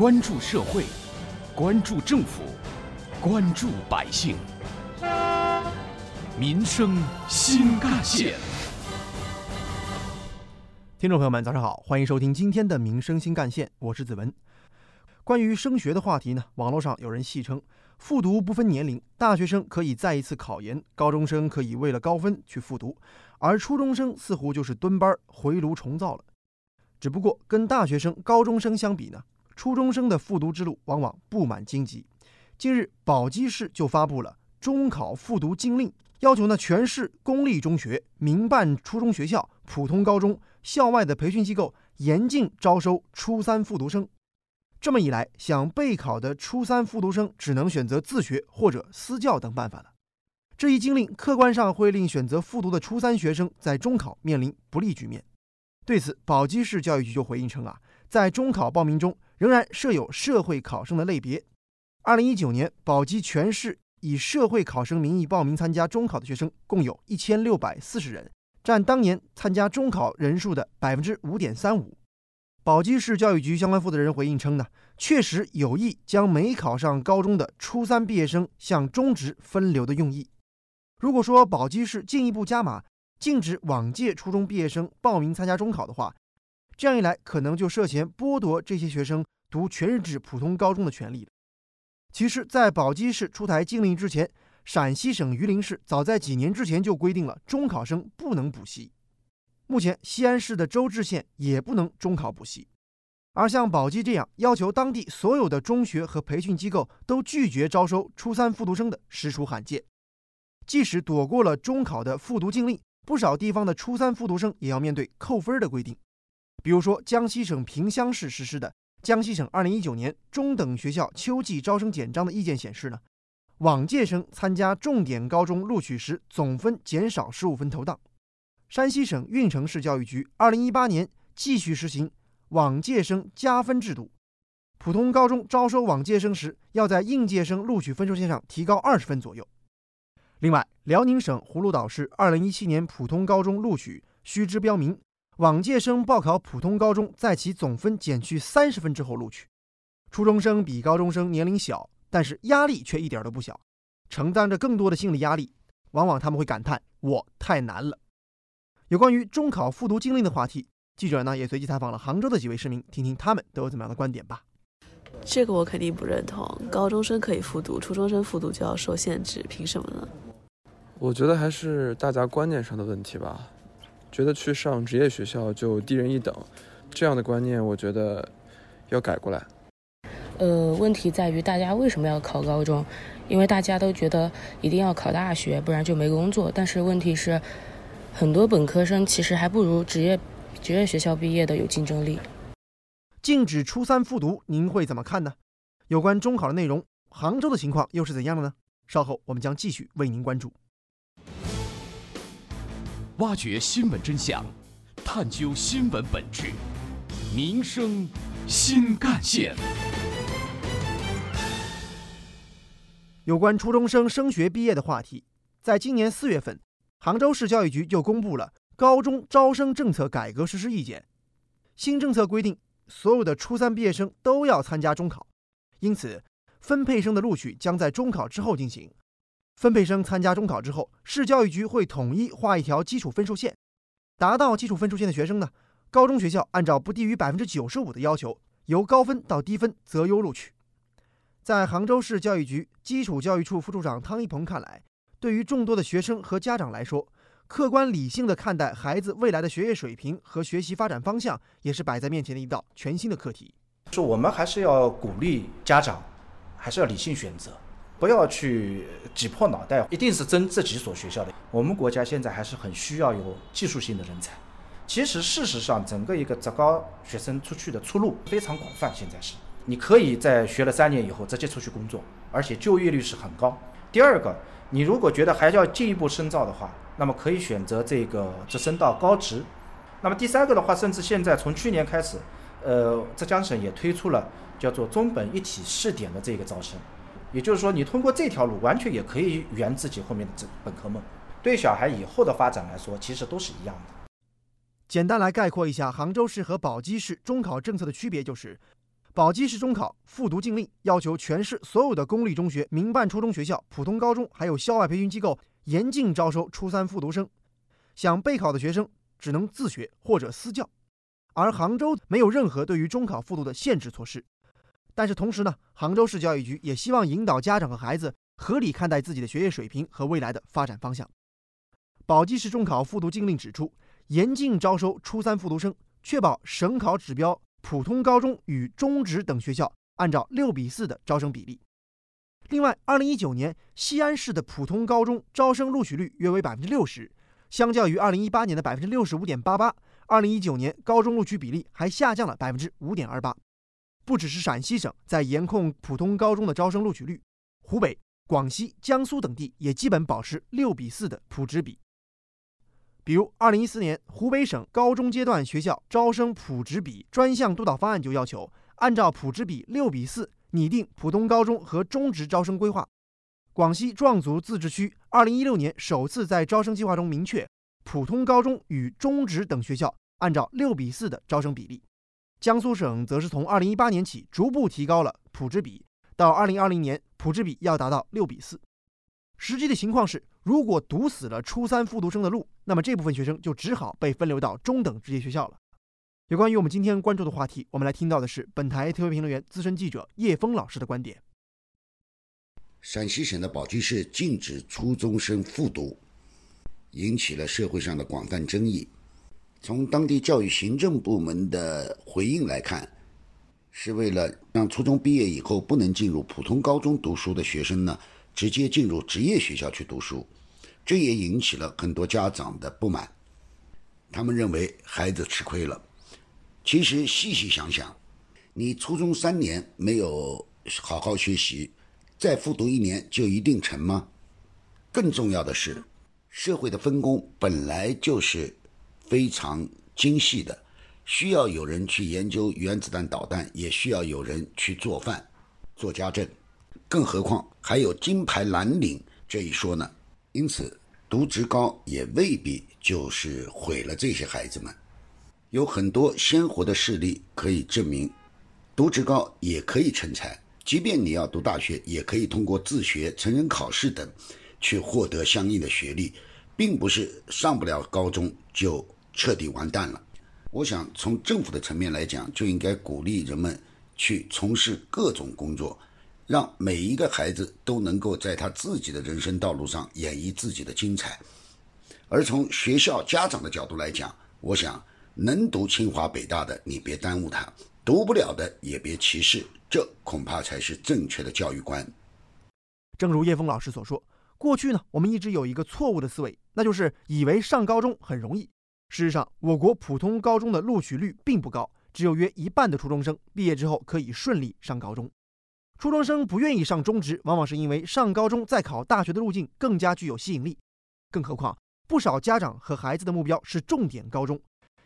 关注社会，关注政府，关注百姓，民生新干线。听众朋友们，早上好，欢迎收听今天的《民生新干线》，我是子文。关于升学的话题呢，网络上有人戏称，复读不分年龄，大学生可以再一次考研，高中生可以为了高分去复读，而初中生似乎就是蹲班回炉重造了。只不过跟大学生、高中生相比呢，初中生的复读之路往往布满荆棘。近日，宝鸡市就发布了中考复读禁令，要求呢全市公立中学、民办初中学校、普通高中、校外的培训机构严禁招收初三复读生。这么一来，想备考的初三复读生只能选择自学或者私教等办法了。这一禁令客观上会令选择复读的初三学生在中考面临不利局面。对此，宝鸡市教育局就回应称啊，在中考报名中仍然设有社会考生的类别。二零一九年，宝鸡全市以社会考生名义报名参加中考的学生共有一千六百四十人，占当年参加中考人数的百分之五点三五。宝鸡市教育局相关负责人回应称呢，确实有意将没考上高中的初三毕业生向中职分流的用意。如果说宝鸡市进一步加码，禁止往届初中毕业生报名参加中考的话，这样一来，可能就涉嫌剥夺这些学生读全日制普通高中的权利了。其实，在宝鸡市出台禁令之前，陕西省榆林市早在几年之前就规定了中考生不能补习。目前，西安市的周至县也不能中考补习。而像宝鸡这样要求当地所有的中学和培训机构都拒绝招收初三复读生的，实属罕见。即使躲过了中考的复读禁令，不少地方的初三复读生也要面对扣分的规定，比如说江西省萍乡市实施的《江西省二零一九年中等学校秋季招生简章》的意见显示呢，往届生参加重点高中录取时总分减少十五分投档。山西省运城市教育局二零一八年继续实行往届生加分制度，普通高中招收往届生时要在应届生录取分数线上提高二十分左右。另外，辽宁省葫芦岛市2017年普通高中录取须知标明，往届生报考普通高中，在其总分减去三十分之后录取。初中生比高中生年龄小，但是压力却一点都不小，承担着更多的心理压力。往往他们会感叹：“我太难了。”有关于中考复读经历的话题，记者呢也随机采访了杭州的几位市民，听听他们都有怎么样的观点吧。这个我肯定不认同，高中生可以复读，初中生复读就要受限制，凭什么呢？我觉得还是大家观念上的问题吧，觉得去上职业学校就低人一等，这样的观念我觉得要改过来。呃，问题在于大家为什么要考高中？因为大家都觉得一定要考大学，不然就没工作。但是问题是，很多本科生其实还不如职业职业学校毕业的有竞争力。禁止初三复读，您会怎么看呢？有关中考的内容，杭州的情况又是怎样的呢？稍后我们将继续为您关注。挖掘新闻真相，探究新闻本质，民生新干线。有关初中生升学毕业的话题，在今年四月份，杭州市教育局就公布了高中招生政策改革实施意见。新政策规定，所有的初三毕业生都要参加中考，因此分配生的录取将在中考之后进行。分配生参加中考之后，市教育局会统一画一条基础分数线，达到基础分数线的学生呢，高中学校按照不低于百分之九十五的要求，由高分到低分择优录取。在杭州市教育局基础教育处副处长汤一鹏看来，对于众多的学生和家长来说，客观理性的看待孩子未来的学业水平和学习发展方向，也是摆在面前的一道全新的课题。说我们还是要鼓励家长，还是要理性选择。不要去挤破脑袋，一定是争这几所学校的。我们国家现在还是很需要有技术性的人才。其实事实上，整个一个职高学生出去的出路非常广泛。现在是，你可以在学了三年以后直接出去工作，而且就业率是很高。第二个，你如果觉得还要进一步深造的话，那么可以选择这个直升到高职。那么第三个的话，甚至现在从去年开始，呃，浙江省也推出了叫做中本一体试点的这个招生。也就是说，你通过这条路，完全也可以圆自己后面的这本科梦。对小孩以后的发展来说，其实都是一样的。简单来概括一下杭州市和宝鸡市中考政策的区别，就是宝鸡市中考复读禁令要求全市所有的公立中学、民办初中学校、普通高中，还有校外培训机构严禁招收初三复读生。想备考的学生只能自学或者私教。而杭州没有任何对于中考复读的限制措施。但是同时呢，杭州市教育局也希望引导家长和孩子合理看待自己的学业水平和未来的发展方向。宝鸡市中考复读禁令指出，严禁招收初三复读生，确保省考指标。普通高中与中职等学校按照六比四的招生比例。另外，二零一九年西安市的普通高中招生录取率约为百分之六十，相较于二零一八年的百分之六十五点八八，二零一九年高中录取比例还下降了百分之五点二八。不只是陕西省在严控普通高中的招生录取率，湖北、广西、江苏等地也基本保持六比四的普职比。比如，二零一四年湖北省高中阶段学校招生普职比专项督导方案就要求，按照普职比六比四拟定普通高中和中职招生规划。广西壮族自治区二零一六年首次在招生计划中明确，普通高中与中职等学校按照六比四的招生比例。江苏省则是从二零一八年起逐步提高了普职比，到二零二零年普职比要达到六比四。实际的情况是，如果堵死了初三复读生的路，那么这部分学生就只好被分流到中等职业学校了。有关于我们今天关注的话题，我们来听到的是本台特别评论员、资深记者叶峰老师的观点。陕西省的宝鸡市禁止初中生复读，引起了社会上的广泛争议。从当地教育行政部门的回应来看，是为了让初中毕业以后不能进入普通高中读书的学生呢。直接进入职业学校去读书，这也引起了很多家长的不满。他们认为孩子吃亏了。其实细细想想，你初中三年没有好好学习，再复读一年就一定成吗？更重要的是，社会的分工本来就是非常精细的，需要有人去研究原子弹导弹，也需要有人去做饭、做家政。更何况还有金牌蓝领这一说呢，因此读职高也未必就是毁了这些孩子们。有很多鲜活的事例可以证明，读职高也可以成才。即便你要读大学，也可以通过自学、成人考试等去获得相应的学历，并不是上不了高中就彻底完蛋了。我想从政府的层面来讲，就应该鼓励人们去从事各种工作。让每一个孩子都能够在他自己的人生道路上演绎自己的精彩。而从学校家长的角度来讲，我想能读清华北大的，你别耽误他；读不了的也别歧视，这恐怕才是正确的教育观。正如叶峰老师所说，过去呢，我们一直有一个错误的思维，那就是以为上高中很容易。事实上，我国普通高中的录取率并不高，只有约一半的初中生毕业之后可以顺利上高中。初中生不愿意上中职，往往是因为上高中再考大学的路径更加具有吸引力。更何况，不少家长和孩子的目标是重点高中，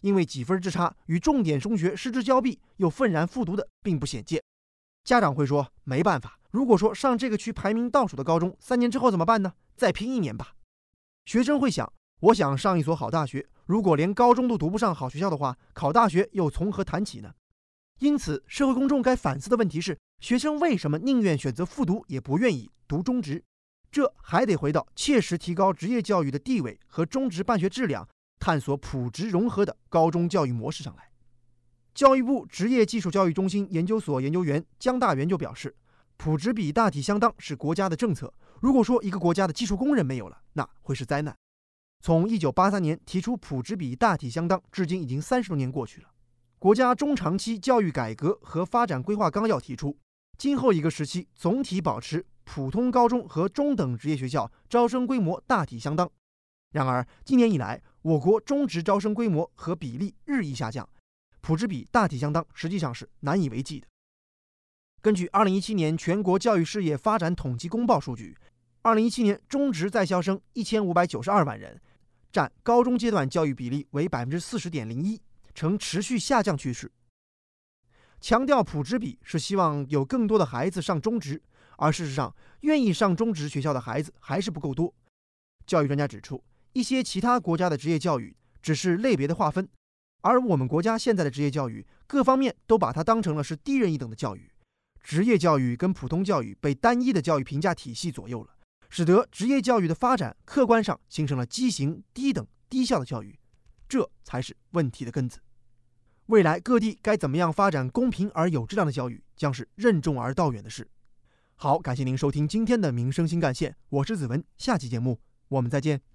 因为几分之差与重点中学失之交臂，又愤然复读的并不鲜见。家长会说：“没办法，如果说上这个区排名倒数的高中，三年之后怎么办呢？再拼一年吧。”学生会想：“我想上一所好大学，如果连高中都读不上好学校的话，考大学又从何谈起呢？”因此，社会公众该反思的问题是。学生为什么宁愿选择复读，也不愿意读中职？这还得回到切实提高职业教育的地位和中职办学质量、探索普职融合的高中教育模式上来。教育部职业技术教育中心研究所研究员姜大元就表示，普职比大体相当是国家的政策。如果说一个国家的技术工人没有了，那会是灾难。从1983年提出普职比大体相当，至今已经三十多年过去了。国家中长期教育改革和发展规划纲要提出。今后一个时期，总体保持普通高中和中等职业学校招生规模大体相当。然而，今年以来，我国中职招生规模和比例日益下降，普职比大体相当实际上是难以为继的。根据二零一七年全国教育事业发展统计公报数据，二零一七年中职在校生一千五百九十二万人，占高中阶段教育比例为百分之四十点零一，呈持续下降趋势。强调普职比是希望有更多的孩子上中职，而事实上，愿意上中职学校的孩子还是不够多。教育专家指出，一些其他国家的职业教育只是类别的划分，而我们国家现在的职业教育，各方面都把它当成了是低人一等的教育，职业教育跟普通教育被单一的教育评价体系左右了，使得职业教育的发展客观上形成了畸形、低等、低效的教育，这才是问题的根子。未来各地该怎么样发展公平而有质量的教育，将是任重而道远的事。好，感谢您收听今天的民生新干线，我是子文，下期节目我们再见。